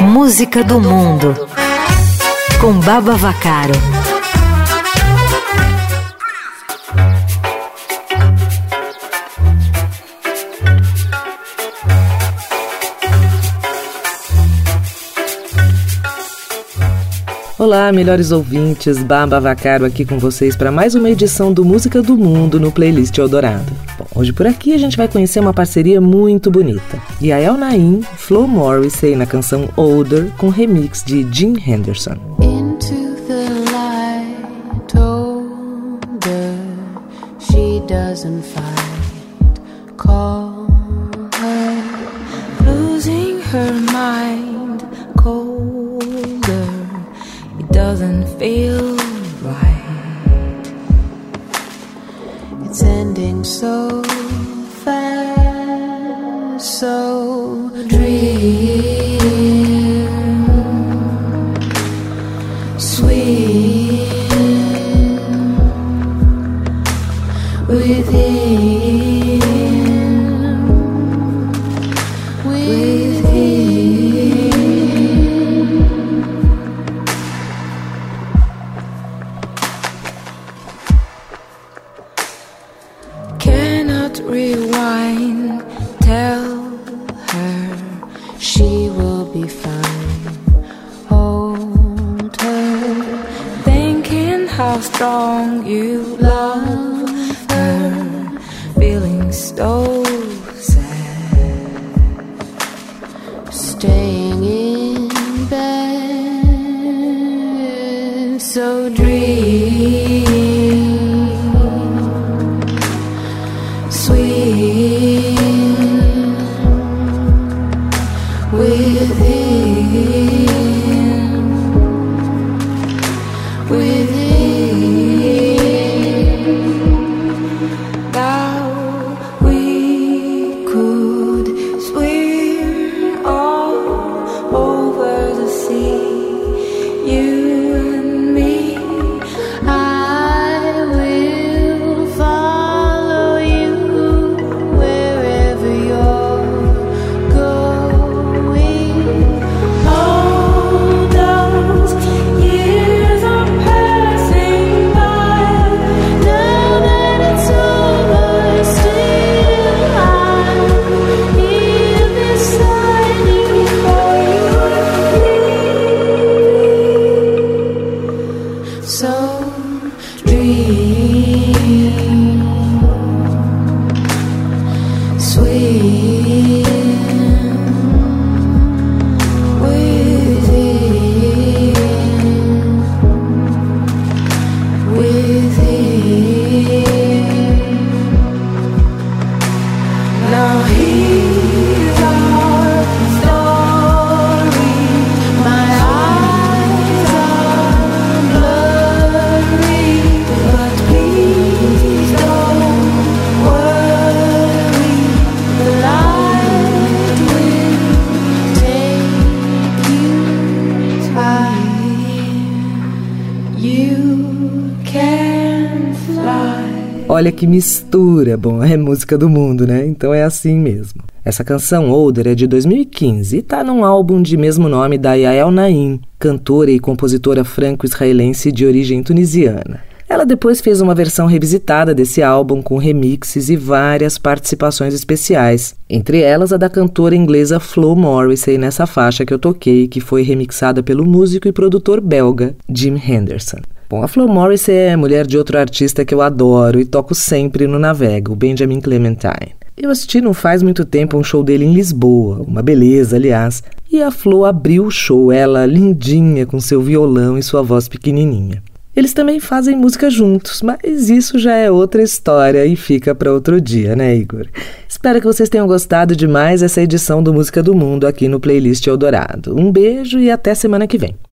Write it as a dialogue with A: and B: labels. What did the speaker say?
A: Música do Mundo com Baba Vacaro.
B: Olá, melhores ouvintes, Baba Vacaro aqui com vocês para mais uma edição do Música do Mundo no Playlist Eldorado. Hoje por aqui a gente vai conhecer uma parceria muito bonita. Yael Naim, Flo Morrissey na canção Older com remix de Jim Henderson.
C: Into the light, older, she doesn't fight, call her, losing her mind, colder. doesn't feel right. So fast, so dream sweet within.
D: rewind. Tell her
C: she will be fine. Hold her,
D: thinking how
C: strong you love her. Feeling so sad. Staying in bed, so dream. with thee. three.
B: Olha que mistura. Bom, é música do mundo, né? Então é assim mesmo. Essa canção Older é de 2015 e tá num álbum de mesmo nome da Yael Naim, cantora e compositora franco-israelense de origem tunisiana. Ela depois fez uma versão revisitada desse álbum com remixes e várias participações especiais, entre elas a da cantora inglesa Flo Morrissey nessa faixa que eu toquei, que foi remixada pelo músico e produtor belga Jim Henderson. Bom, a Flo Morris é mulher de outro artista que eu adoro e toco sempre no Navega, o Benjamin Clementine. Eu assisti não faz muito tempo um show dele em Lisboa, uma beleza, aliás, e a Flo abriu o show, ela lindinha, com seu violão e sua voz pequenininha. Eles também fazem música juntos, mas isso já é outra história e fica para outro dia, né, Igor? Espero que vocês tenham gostado de mais essa edição do Música do Mundo aqui no Playlist Eldorado. Um beijo e até semana que vem.